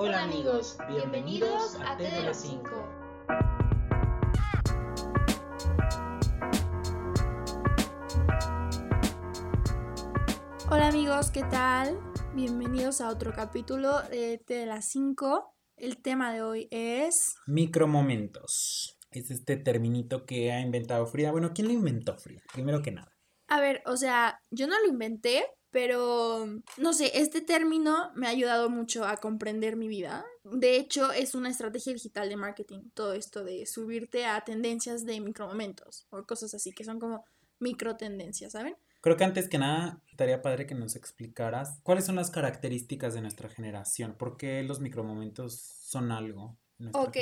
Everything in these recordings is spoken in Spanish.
Hola amigos, bienvenidos a T de las 5. Hola amigos, ¿qué tal? Bienvenidos a otro capítulo de T de las 5. El tema de hoy es... Micromomentos. Es este terminito que ha inventado Frida. Bueno, ¿quién lo inventó Frida? Primero que nada. A ver, o sea, yo no lo inventé, pero no sé, este término me ha ayudado mucho a comprender mi vida. De hecho, es una estrategia digital de marketing, todo esto de subirte a tendencias de micromomentos o cosas así, que son como micro tendencias, ¿saben? Creo que antes que nada estaría padre que nos explicaras cuáles son las características de nuestra generación, por qué los micromomentos son algo. Ok,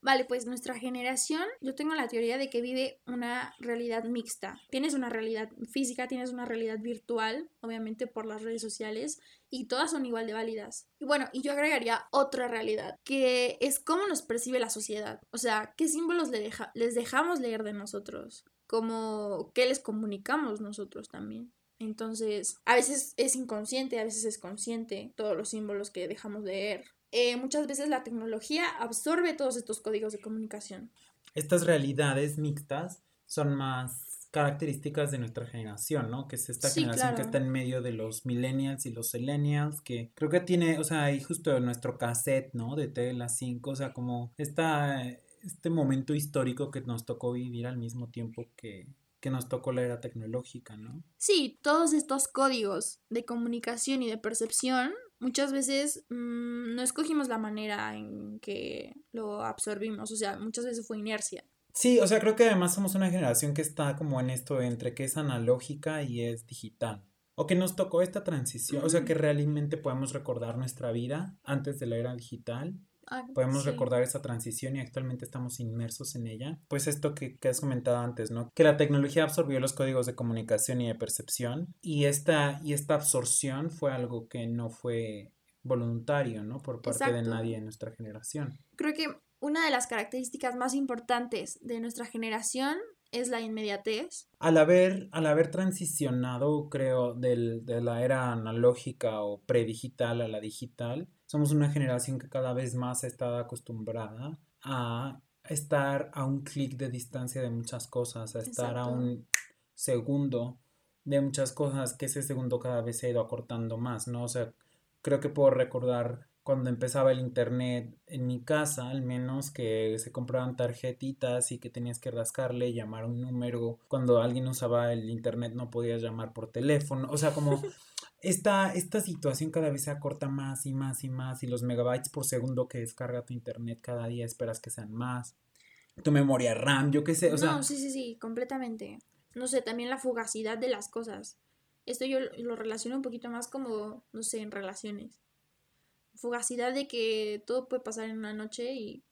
vale, pues nuestra generación, yo tengo la teoría de que vive una realidad mixta. Tienes una realidad física, tienes una realidad virtual, obviamente por las redes sociales, y todas son igual de válidas. Y bueno, y yo agregaría otra realidad, que es cómo nos percibe la sociedad. O sea, qué símbolos le deja les dejamos leer de nosotros, como qué les comunicamos nosotros también. Entonces, a veces es inconsciente, a veces es consciente todos los símbolos que dejamos leer eh, muchas veces la tecnología absorbe todos estos códigos de comunicación. Estas realidades mixtas son más características de nuestra generación, ¿no? Que es esta generación que está en medio de los millennials y los millennials, que creo que tiene, o sea, ahí justo nuestro cassette, ¿no? De Tela 5, o sea, como esta, este momento histórico que nos tocó vivir al mismo tiempo que, que nos tocó la era tecnológica, ¿no? Sí, todos estos códigos de comunicación y de percepción muchas veces mm, no escogimos la manera en que lo absorbimos, o sea, muchas veces fue inercia. Sí, o sea, creo que además somos una generación que está como en esto entre que es analógica y es digital. O que nos tocó esta transición, o sea, que realmente podemos recordar nuestra vida antes de la era digital Ah, podemos recordar esa transición y actualmente estamos inmersos en ella. Pues esto que, has comentado antes, ¿no? Que la tecnología absorbió los códigos de comunicación y de percepción y esta, y esta absorción fue algo que no fue voluntario, ¿no? Por parte de nadie en nuestra generación. Creo que una de las características más importantes de nuestra generación es la inmediatez. Al haber, al haber transicionado, creo, del, de la era analógica o predigital a la digital, somos una generación que cada vez más está acostumbrada a estar a un clic de distancia de muchas cosas, a estar a un segundo de muchas cosas, que ese segundo cada vez se ha ido acortando más, ¿no? O sea, creo que puedo recordar cuando empezaba el internet en mi casa, al menos que se compraban tarjetitas y que tenías que rascarle, llamar un número. Cuando alguien usaba el internet no podías llamar por teléfono. O sea, como esta, esta situación cada vez se acorta más y más y más y los megabytes por segundo que descarga tu internet cada día esperas que sean más. Tu memoria RAM, yo qué sé, o sea... No, sí, sí, sí, completamente. No sé, también la fugacidad de las cosas. Esto yo lo relaciono un poquito más como, no sé, en relaciones fugacidad de que todo puede pasar en una noche y...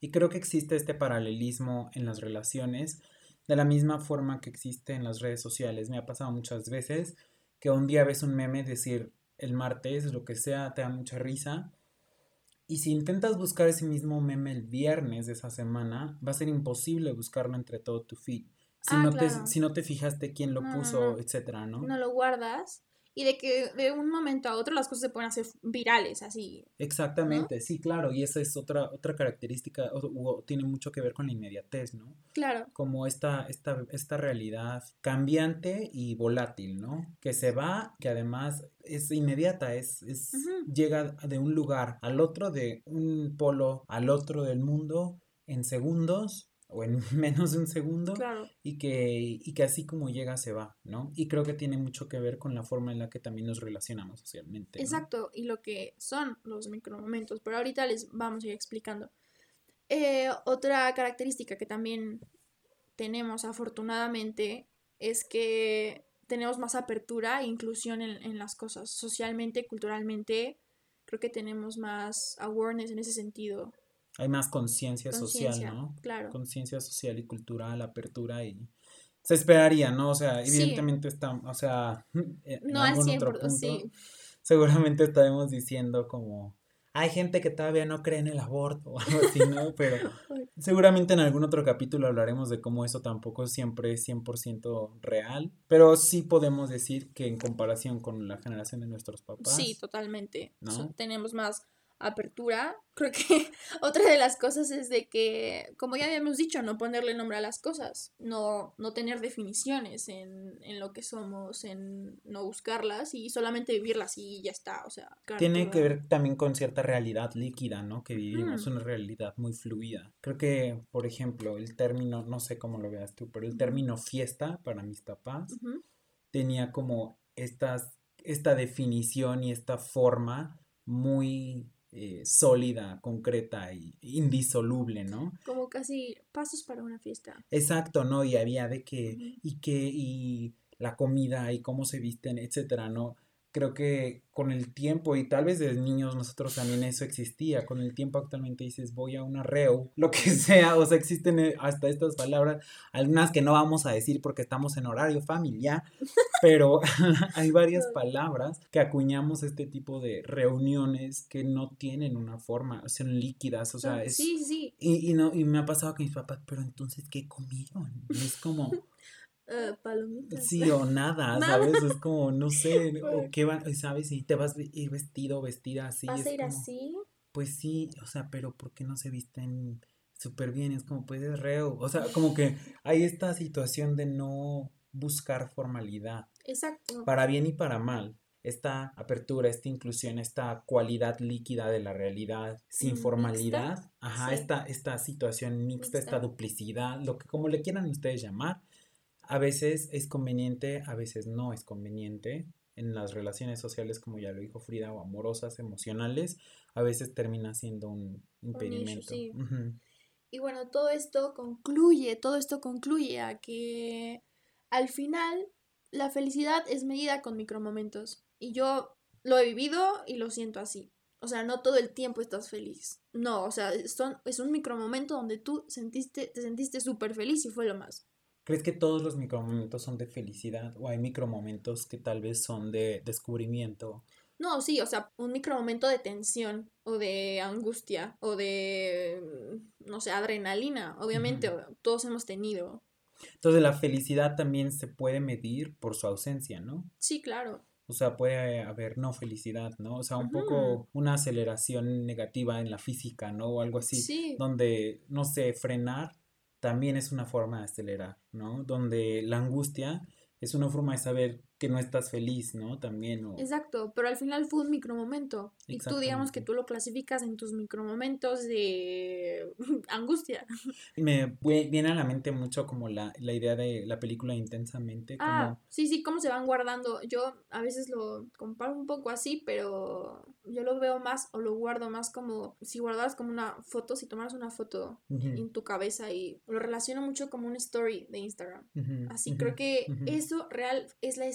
Y creo que existe este paralelismo en las relaciones, de la misma forma que existe en las redes sociales. Me ha pasado muchas veces que un día ves un meme decir el martes, lo que sea, te da mucha risa. Y si intentas buscar ese mismo meme el viernes de esa semana, va a ser imposible buscarlo entre todo tu feed. Si, ah, no, te, si no te fijaste quién lo puso, etcétera, ¿no? No lo guardas y de que de un momento a otro las cosas se pueden hacer virales, así. Exactamente, sí, claro, y esa es otra, otra característica, o, tiene mucho que ver con la inmediatez, ¿no? Claro. Como esta, esta, esta realidad cambiante y volátil, ¿no? Que se va, que además es inmediata, es, es llega de un lugar al otro, de un polo al otro del mundo en segundos o en menos de un segundo y, que, y que así como llega se va, ¿no? Y creo que tiene mucho que ver con la forma en la que también nos relacionamos socialmente. Exacto, y lo que son los micromomentos, pero ahorita les vamos a ir explicando. Eh, otra característica que también tenemos afortunadamente es que tenemos más apertura e inclusión en, en las cosas, socialmente, culturalmente, creo que tenemos más awareness en ese sentido hay más conciencia social, ¿no? Claro. Conciencia social y cultural, apertura y se esperaría, ¿no? O sea, evidentemente está, o sea, en algún otro punto, sí. seguramente estaremos diciendo como hay gente que todavía no cree en el aborto o algo así, ¿no? Pero seguramente en algún otro capítulo hablaremos de cómo eso tampoco siempre es 100% real, pero sí podemos decir que en comparación con la generación de nuestros papás. Sí, totalmente. ¿no? tenemos más apertura. Creo que otra de las cosas es de que, como ya habíamos dicho, no ponerle nombre a las cosas, no, no tener definiciones en, en lo que somos, en no buscarlas y solamente vivirlas y ya está, o sea. Tiene que ver también con cierta realidad líquida, ¿no? Que vivimos, una realidad muy fluida. Creo que, por ejemplo, el término, no sé cómo lo veas tú, pero el término fiesta para mis papás tenía como estas, esta definición y esta forma muy eh, sólida, concreta e indisoluble, ¿no? Como casi pasos para una fiesta. Exacto, ¿no? Y había de que, y que, y la comida y cómo se visten, etcétera, ¿no? Creo que con el tiempo y tal vez desde niños nosotros también eso existía, con el tiempo actualmente dices voy a un arreo, lo que sea, o sea, existen eh, hasta estas palabras, algunas que no vamos a decir porque estamos en horario familiar, pero hay varias palabras que acuñamos este tipo de reuniones que no tienen una forma, son líquidas, o sea, es... Sí, sí. Y, y, no, y me ha pasado que mis papás, pero entonces, ¿qué comieron? es como... Uh, palomitas. Sí, o nada, ¿sabes? Es como, no sé, o qué van, ¿sabes? Si te vas a ir vestido, vestida así. ¿Vas a ir así? Pues sí, o sea, pero ¿por qué no se visten súper bien? Es como, pues es reo. O sea, como que hay esta situación de no buscar formalidad. Exacto. Para bien y para mal. Esta apertura, esta inclusión, esta cualidad líquida de la realidad sin formalidad, ajá, esta, esta situación mixta, esta duplicidad, lo que como le quieran ustedes llamar, a veces es conveniente, a veces no es conveniente. En las relaciones sociales, como ya lo dijo Frida, o amorosas, emocionales, a veces termina siendo un impedimento. Y bueno, todo esto concluye, todo esto concluye a que al final la felicidad es medida con micromomentos. Y yo lo he vivido y lo siento así. O sea, no todo el tiempo estás feliz. No, o sea, son, es un micromomento donde tú sentiste, te sentiste súper feliz y fue lo más. ¿Crees que todos los micromomentos son de felicidad o hay micromomentos que tal vez son de descubrimiento? No, sí, o sea, un micromomento de tensión o de angustia o de, no sé, adrenalina, obviamente, todos hemos tenido. Entonces la felicidad también se puede medir por su ausencia, ¿no? Sí, claro. O sea, puede haber no felicidad, ¿no? O sea, un poco una aceleración negativa en la física, ¿no? O algo así. Sí. Donde, no sé, frenar también es una forma de acelerar, ¿no? Donde la angustia es una forma de saber que no estás feliz, ¿no? También. O... Exacto, pero al final fue un micromomento. Y tú digamos que tú lo clasificas en tus micromomentos de angustia. Me viene a la mente mucho como la, la idea de la película Intensamente. Ah, sí, sí, cómo se van guardando. Yo a veces lo comparo un poco así, pero yo lo veo más o lo guardo más como si guardaras como una foto, si tomaras una foto en tu cabeza y lo relaciono mucho como una story de Instagram. así creo que eso real es la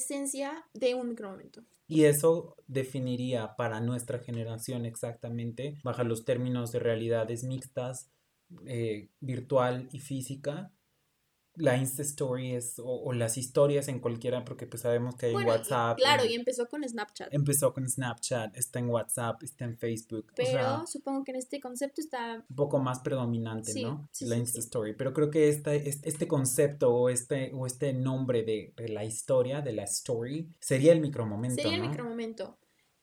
de un micromomento. Y eso definiría para nuestra generación exactamente, bajo los términos de realidades mixtas, eh, virtual y física, la Insta Stories o, las historias en cualquiera, porque pues sabemos que hay WhatsApp. claro, y, empezó con Snapchat. Empezó con Snapchat, está en WhatsApp, está en Facebook. Pero supongo que en este concepto está... Un poco más predominante, ¿no? la Insta Story. Pero creo que este, este concepto o este, o este nombre de, la historia, de la story, sería el micromomento. Sería el micromomento.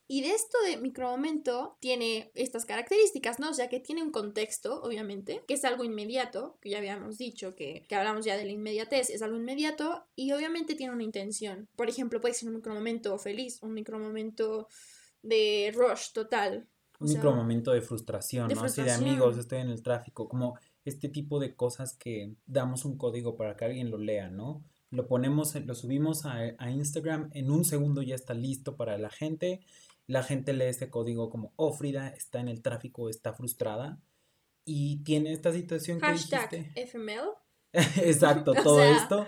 Y de esto de micromomento tiene estas características, ¿no? O sea, que tiene un contexto, obviamente, que es algo inmediato, que ya habíamos dicho que, que hablamos ya de la inmediatez, es algo inmediato y obviamente tiene una intención. Por ejemplo, puede ser un micromomento feliz, un micromomento de rush total. Un micromomento de frustración, ¿no? Así de amigos, estoy en el tráfico, como este tipo de cosas que damos un código para que alguien lo lea, ¿no? Lo ponemos, lo subimos a, a Instagram, en un segundo ya está listo para la gente la gente lee este código como, oh, Frida está en el tráfico, está frustrada y tiene esta situación Hashtag que dijiste. FML. Exacto, todo esto.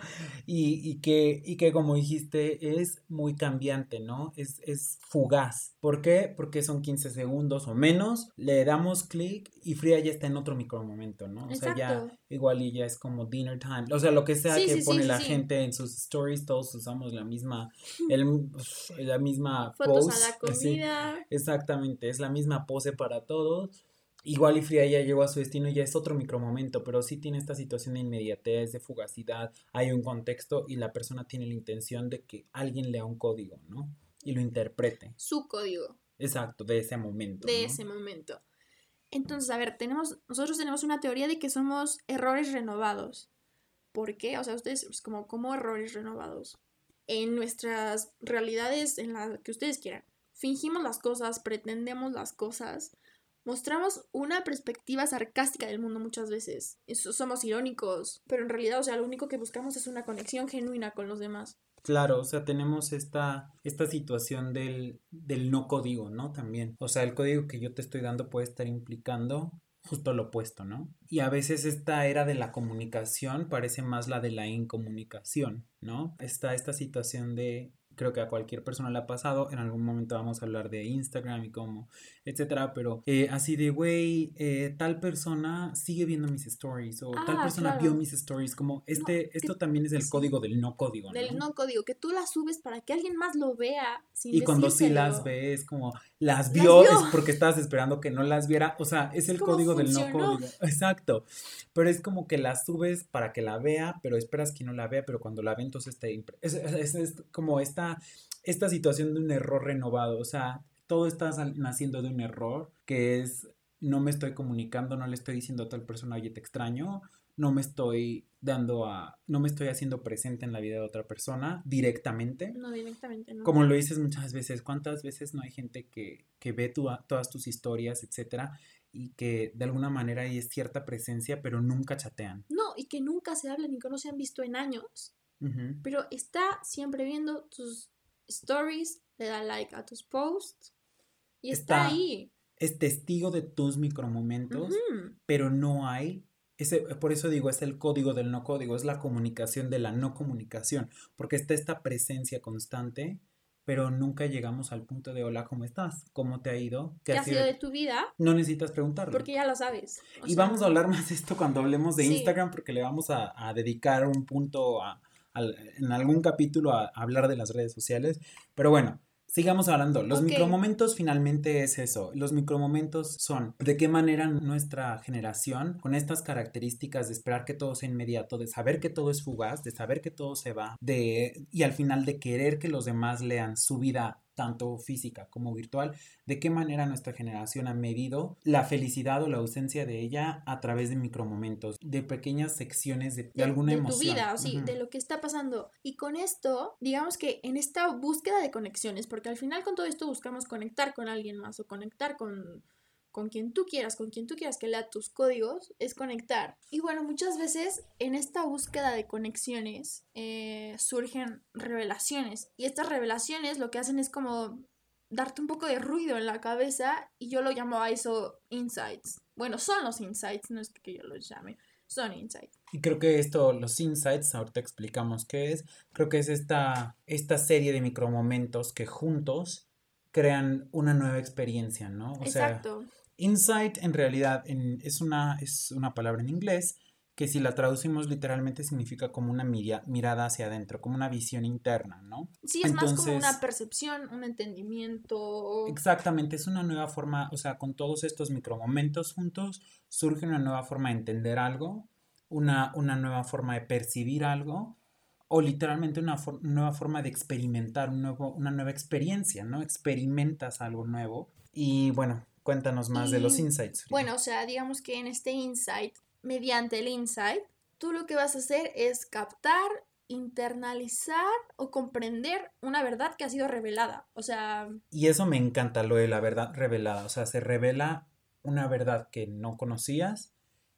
Y, que, y que como dijiste, es muy cambiante, ¿no? Es, es fugaz. ¿Por qué? Porque son 15 segundos o menos. Le damos clic y Frida ya está en otro micromomento, ¿no? O sea, ya igual y ya es como dinner time. O sea, lo que sea que pone la gente en sus stories, todos usamos la misma, el, la misma Fotos a la comida. exactamente, es la misma pose para todos Igual y Fría ya llegó a su destino y ya es otro micromomento, pero sí tiene esta situación de inmediatez, de fugacidad, hay un contexto y la persona tiene la intención de que alguien lea un código, ¿no? Y lo interprete. Su código. Exacto, de ese momento. De ese momento. Entonces, a ver, tenemos, nosotros tenemos una teoría de que somos errores renovados. ¿Por qué? O sea, ustedes, pues, como, como errores renovados. En nuestras realidades, en las que ustedes quieran. Fingimos las cosas, pretendemos las cosas, mostramos una perspectiva sarcástica del mundo muchas veces. Eso, somos irónicos, pero en realidad, o sea, lo único que buscamos es una conexión genuina con los demás. Claro, o sea, tenemos esta, esta situación del, del no código, ¿no? También. O sea, el código que yo te estoy dando puede estar implicando justo lo opuesto, ¿no? Y a veces esta era de la comunicación parece más la de la incomunicación, ¿no? Está esta situación de creo que a cualquier persona le ha pasado. En algún momento vamos a hablar de Instagram y cómo, etcétera. Pero eh, así de, güey, eh, tal persona sigue viendo mis stories o tal ah, persona vio mis stories. Como este, esto también es el código del no código. Del no código, que tú las subes para que alguien más lo vea. Sin y cuando sí las ves, como las vio, es porque estabas esperando que no las viera. O sea, es el código del no código. Exacto. Pero es como que las subes para que la vea, pero esperas que no la vea, pero cuando la ve entonces te... Es, es como esta esta, situación de un error renovado, o sea, todo está naciendo de un error que es no me estoy comunicando, no le estoy diciendo a tal persona, oye, te extraño, no me estoy dando a, no me estoy haciendo presente en la vida de otra persona directamente. No, directamente, no. Como lo dices muchas veces, ¿cuántas veces no hay gente que, que ve todas tus historias, etcétera, y que de alguna manera hay cierta presencia, pero nunca chatean? No, y que nunca se hablan y que no se han visto en años pero está siempre viendo tus stories, le da like a tus posts y está, ahí. Es testigo de tus micromomentos, pero no hay ese, por eso digo, es el código del no código, es la comunicación de la no comunicación, porque está esta presencia constante, pero nunca llegamos al punto de hola, ¿cómo estás? ¿Cómo te ha ido? ¿Qué, ha sido de tu vida? No necesitas preguntarlo. Porque ya lo sabes. y vamos a hablar más de esto cuando hablemos de Instagram, porque le vamos a dedicar un punto a, en algún capítulo a, hablar de las redes sociales. Pero bueno, sigamos hablando. Los micromomentos finalmente es eso. Los micromomentos son de qué manera nuestra generación, con estas características de esperar que todo sea inmediato, de saber que todo es fugaz, de saber que todo se va, de y al final de querer que los demás lean su vida tanto física como virtual, de qué manera nuestra generación ha medido la felicidad o la ausencia de ella a través de micromomentos, de pequeñas secciones de, alguna emoción. De tu vida, o sí, de lo que está pasando. Y con esto, digamos que en esta búsqueda de conexiones, porque al final con todo esto buscamos conectar con alguien más o conectar con con quien tú quieras, con quien tú quieras que lea tus códigos, es conectar. Y bueno, muchas veces en esta búsqueda de conexiones eh, surgen revelaciones. Y estas revelaciones lo que hacen es como darte un poco de ruido en la cabeza y yo lo llamo a eso insights. Bueno, son los insights, no es que yo los llame, son insights. Y creo que esto, los insights, ahorita explicamos qué es, creo que es esta, esta serie de micromomentos que juntos crean una nueva experiencia, ¿no? O Exacto. Insight en realidad es, una, es una palabra en inglés que si la traducimos literalmente significa como una mirada hacia adentro, como una visión interna, ¿no? Sí, es más como una percepción, un entendimiento. Exactamente, es una nueva forma, o sea, con todos estos micromomentos juntos surge una nueva forma de entender algo, una, una nueva forma de percibir algo o literalmente una nueva forma de experimentar un nuevo, una nueva experiencia, ¿no? Experimentas algo nuevo y bueno, Cuéntanos más de los insights. Bueno, o sea, digamos que en este insight, mediante el insight, tú lo que vas a hacer es captar, internalizar o comprender una verdad que ha sido revelada. O sea... Y eso me encanta, lo de la verdad revelada. O sea, se revela una verdad que no conocías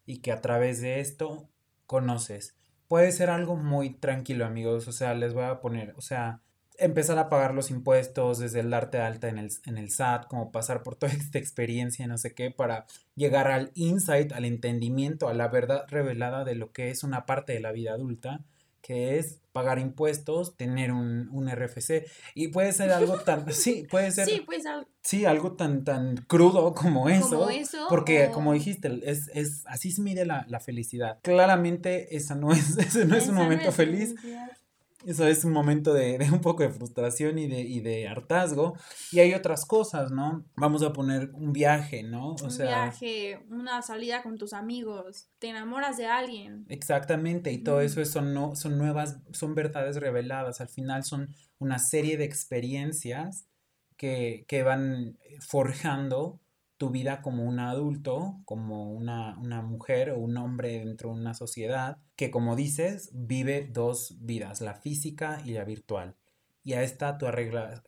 y que a través de esto conoces. Puede ser algo muy tranquilo, amigos. O sea, les voy a poner, o sea, empezar a pagar los impuestos, desde el darte alta en el, en el SAT, como pasar por toda esta experiencia, no sé qué, para llegar al insight, al entendimiento, a la verdad revelada de lo que es una parte de la vida adulta, que es pagar impuestos, tener un, un RFC. Y puede ser algo tan, sí, puede ser, sí, puede ser sí, algo tan, tan crudo como eso. porque como dijiste, es, es, así se mide la, la felicidad. Claramente esa no es, ese no es un momento feliz. Eso es un momento de, un poco de frustración y de, y de hartazgo. Y hay otras cosas, ¿no? Vamos a poner un viaje, ¿no? O un viaje, una salida con tus amigos, te enamoras de alguien. Exactamente, y todo eso son, no, son nuevas, son verdades reveladas. Al final son una serie de experiencias que, que van forjando tu vida como un adulto, como una, una, mujer o un hombre dentro de una sociedad que, como dices, vive dos vidas, la física y la virtual. Y a esta tú,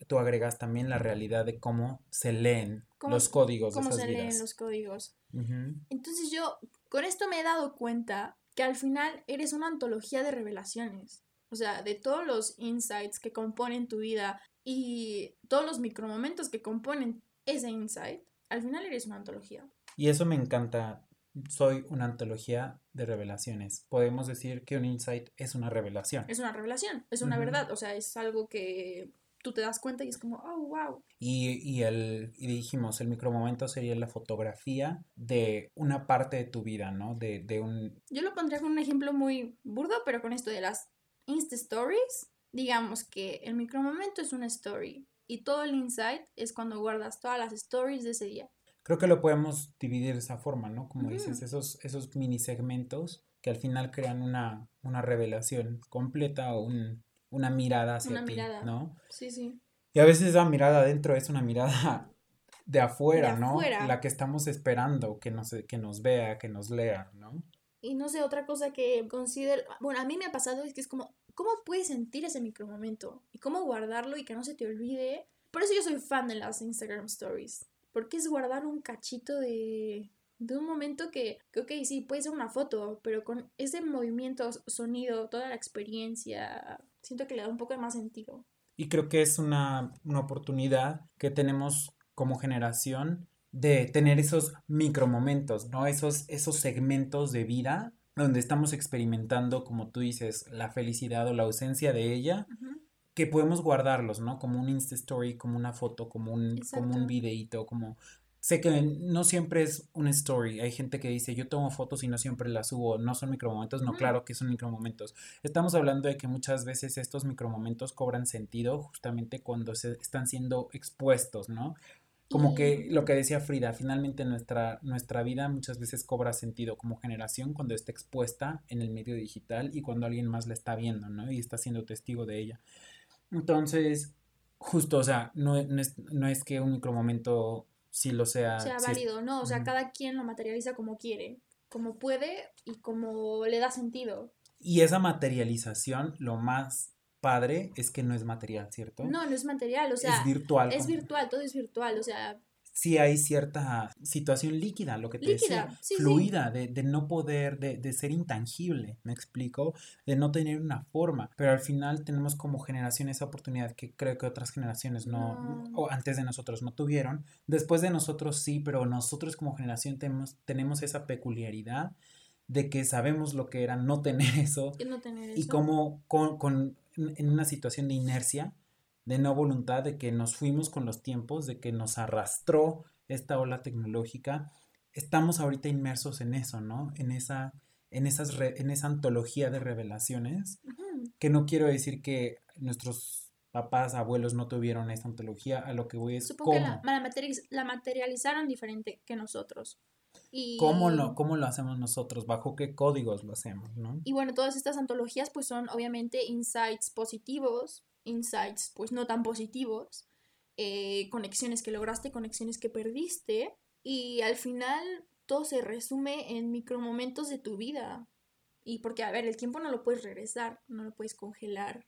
tú agregas también la realidad de cómo se leen los códigos. Cómo se leen los códigos. Entonces yo con esto me he dado cuenta que al final eres una antología de revelaciones. O sea, de todos los insights que componen tu vida y todos los micromomentos que componen ese insight, al final eres una antología. Y eso me encanta. Soy una antología de revelaciones. Podemos decir que un insight es una revelación. Es una revelación, es una verdad. O sea, es algo que tú te das cuenta y es como, oh, wow. Y, y, el, y dijimos, el micromomento sería la fotografía de una parte de tu vida, ¿no? De, de un... Yo lo pondría con un ejemplo muy burdo, pero con esto de las Insta Stories, digamos que el micromomento es una story y todo el insight es cuando guardas todas las stories de ese día. Creo que lo podemos dividir de esa forma, ¿no? Como dices, esos, esos mini segmentos que al final crean una, una revelación completa o un, una mirada hacia una ti, mirada. ¿no? Sí, sí. Y a veces esa mirada adentro es una mirada de afuera, ¿no? La que estamos esperando que nos, que nos vea, que nos lea, ¿no? Y no sé, otra cosa que considero, bueno, a mí me ha pasado es que es como, ¿Cómo puedes sentir ese micromomento? Y cómo guardarlo y que no se te olvide. Por eso yo soy fan de las Instagram Stories. Porque es guardar un cachito de, de un momento que, que, ok, sí, puede ser una foto, pero con ese movimiento, sonido, toda la experiencia, siento que le da un poco más sentido. Y creo que es una, una oportunidad que tenemos como generación de tener esos micromomentos, ¿no? Esos, esos segmentos de vida donde estamos experimentando, como tú dices, la felicidad o la ausencia de ella, que podemos guardarlos, ¿no? Como un Insta Story, como una foto, como un, como un videíto, como... Sé que no siempre es una story. Hay gente que dice, yo tomo fotos y no siempre las subo. No son micromomentos. No, claro que son micromomentos. Estamos hablando de que muchas veces estos micromomentos cobran sentido justamente cuando se están siendo expuestos, ¿no? Como que lo que decía Frida, finalmente nuestra, nuestra vida muchas veces cobra sentido como generación cuando está expuesta en el medio digital y cuando alguien más la está viendo, ¿no? Y está siendo testigo de ella. Entonces, justo, o sea, no, es, que un micromomento sí lo sea. Sea válido, no, o sea, cada quien lo materializa como quiere, como puede y como le da sentido. Y esa materialización, lo más padre es que no es material, ¿cierto? No, no es material, o sea, es virtual. Es virtual, todo es virtual, o sea... Sí hay cierta situación líquida, lo que te decía, fluida, De, de, no poder, de, de, ser intangible, me explico, de no tener una forma, pero al final tenemos como generación esa oportunidad que creo que otras generaciones no, o antes de nosotros no tuvieron, después de nosotros sí, pero nosotros como generación tenemos, tenemos esa peculiaridad de que sabemos lo que era no tener eso, no tener y como con, con en una situación de inercia, de no voluntad, de que nos fuimos con los tiempos, de que nos arrastró esta ola tecnológica. Estamos ahorita inmersos en eso, ¿no? En esa, en esas en esa antología de revelaciones, que no quiero decir que nuestros papás, abuelos no tuvieron esa antología, a lo que voy es Supongo que la, la, materializaron diferente que nosotros. Y... ¿Cómo, lo, ¿Cómo lo hacemos nosotros? ¿Bajo qué códigos lo hacemos? ¿no? Y bueno, todas estas antologías pues son obviamente insights positivos, insights pues no tan positivos, eh, conexiones que lograste, conexiones que perdiste y al final todo se resume en micromomentos de tu vida. Y porque, a ver, el tiempo no lo puedes regresar, no lo puedes congelar.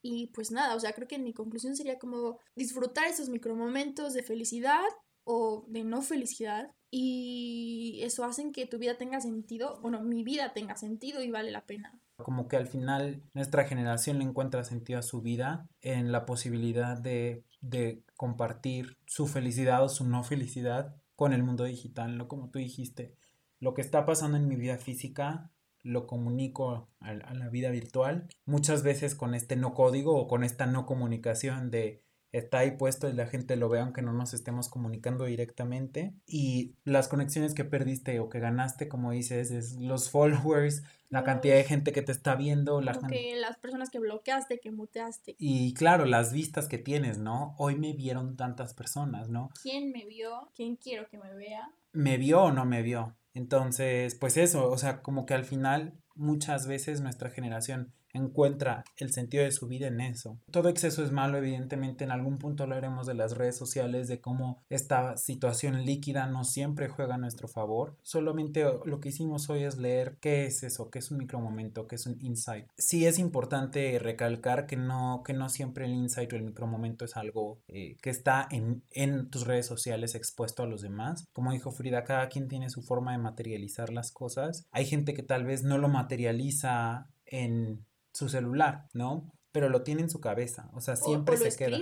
Y pues nada, o sea, creo que mi conclusión sería como disfrutar esos micromomentos de felicidad o de no felicidad y eso hace que tu vida tenga sentido, bueno, mi vida tenga sentido y vale la pena. Como que al final nuestra generación le encuentra sentido a su vida en la posibilidad de, de compartir su felicidad o su no felicidad con el mundo digital, ¿no? Como tú dijiste, lo que está pasando en mi vida física lo comunico a, a la vida virtual, muchas veces con este no código o con esta no comunicación de está ahí puesto y la gente lo ve aunque no nos estemos comunicando directamente. Y las conexiones que perdiste o que ganaste, como dices, es los followers, la cantidad de gente que te está viendo, la las personas que bloqueaste, que muteaste. Y claro, las vistas que tienes, ¿no? Hoy me vieron tantas personas, ¿no? ¿Quién me vio? ¿Quién quiero que me vea? ¿Me vio o no me vio? Entonces, pues eso, o sea, como que al final muchas veces nuestra generación encuentra el sentido de su vida en eso. Todo exceso es malo, evidentemente en algún punto hablaremos de las redes sociales, de cómo esta situación líquida no siempre juega a nuestro favor. Solamente lo que hicimos hoy es leer qué es eso, qué es un micromomento, qué es un insight. Sí es importante recalcar que no, que no siempre el insight o el micromomento es algo eh, que está en, en tus redes sociales expuesto a los demás. Como dijo Frida, cada quien tiene su forma de materializar las cosas. Hay gente que tal vez no lo materializa en su celular, ¿no? Pero lo tiene en su cabeza, o sea, siempre se queda.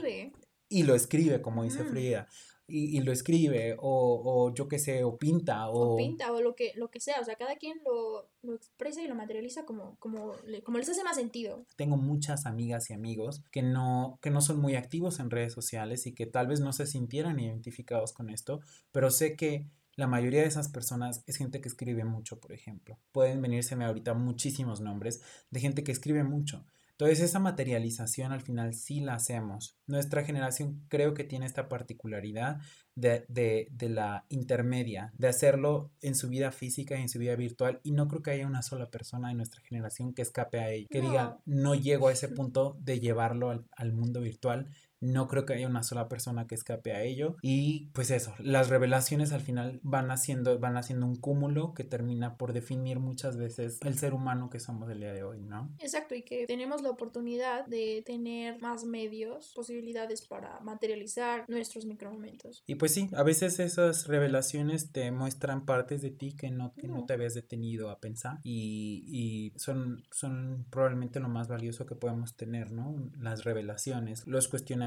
Y lo escribe, como dice Frida. Y, lo escribe, o, o yo qué sé, o pinta, o... o... pinta, o lo que, lo que sea, o sea, cada quien lo, lo expresa y lo materializa como, como, como les hace más sentido. Tengo muchas amigas y amigos que no, que no son muy activos en redes sociales y que tal vez no se sintieran identificados con esto, pero sé que la mayoría de esas personas es gente que escribe mucho, por ejemplo. Pueden venírseme ahorita muchísimos nombres de gente que escribe mucho. Entonces esa materialización al final sí la hacemos. Nuestra generación creo que tiene esta particularidad de, de, de, la intermedia, de hacerlo en su vida física y en su vida virtual. Y no creo que haya una sola persona de nuestra generación que escape a ello, que diga, no llego a ese punto de llevarlo al, al mundo virtual no creo que haya una sola persona que escape a ello. Y pues eso, las revelaciones al final van haciendo, van haciendo un cúmulo que termina por definir muchas veces el ser humano que somos el día de hoy, ¿no? Exacto, y que tenemos la oportunidad de tener más medios, posibilidades para materializar nuestros micromomentos. Y pues sí, a veces esas revelaciones te muestran partes de ti que no, que no. te habías detenido a pensar y, y son, son probablemente lo más valioso que podemos tener, ¿no? Las revelaciones, los cuestionamientos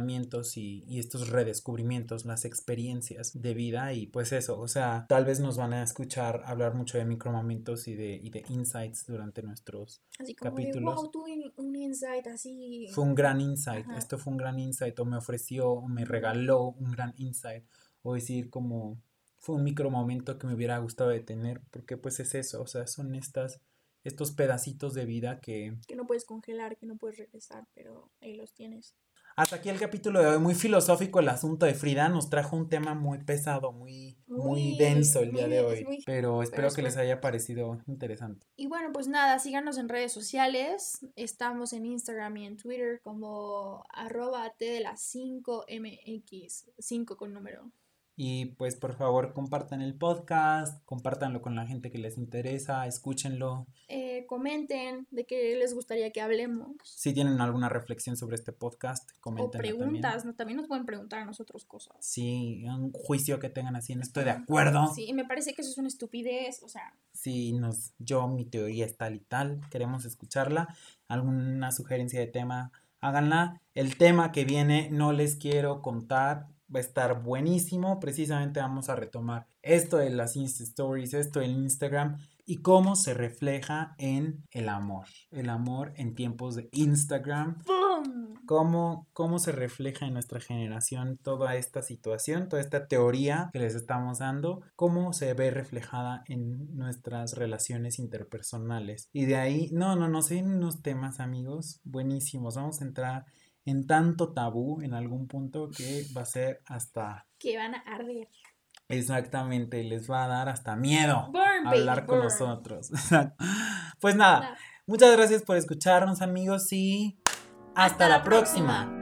y, estos redescubrimientos, las experiencias de vida y pues eso, o sea, tal vez nos van a escuchar hablar mucho de micromomentos y de, y de insights durante nuestros así como capítulos. De, wow, tuve un insight así. Fue un gran insight, esto fue un gran insight o me ofreció o me regaló un gran insight o decir como fue un micromomento que me hubiera gustado de tener porque pues es eso, o sea, son estas estos pedacitos de vida que... Que no puedes congelar, que no puedes regresar, pero ahí los tienes. Hasta aquí el capítulo de hoy, muy filosófico el asunto de Frida, nos trajo un tema muy pesado, muy, muy, denso el día de hoy, pero espero que les haya parecido interesante. Y bueno, pues nada, síganos en redes sociales, estamos en Instagram y en Twitter como arroba T de las 5MX, 5 con número. Y pues por favor compartan el podcast, compártanlo con la gente que les interesa, escúchenlo. Eh, comenten de qué les gustaría que hablemos. Si tienen alguna reflexión sobre este podcast, comenten. O preguntas, también. ¿no? también nos pueden preguntar a nosotros cosas. Sí, un juicio que tengan así, no estoy de acuerdo. Sí, me parece que eso es una estupidez, o sea. Sí, nos, yo, mi teoría es tal y tal, queremos escucharla. Alguna sugerencia de tema, háganla. El tema que viene no les quiero contar va a estar buenísimo. Precisamente vamos a retomar esto de las Insta Stories, esto del Instagram y cómo se refleja en el amor. El amor en tiempos de Instagram. Cómo, cómo se refleja en nuestra generación toda esta situación, toda esta teoría que les estamos dando, cómo se ve reflejada en nuestras relaciones interpersonales. Y de ahí, no, no, no, son unos temas, amigos, buenísimos. Vamos a entrar en tanto tabú en algún punto que va a ser hasta... Que van a arder. Exactamente, les va a dar hasta miedo hablar con nosotros. pues nada, muchas gracias por escucharnos amigos y hasta, la próxima.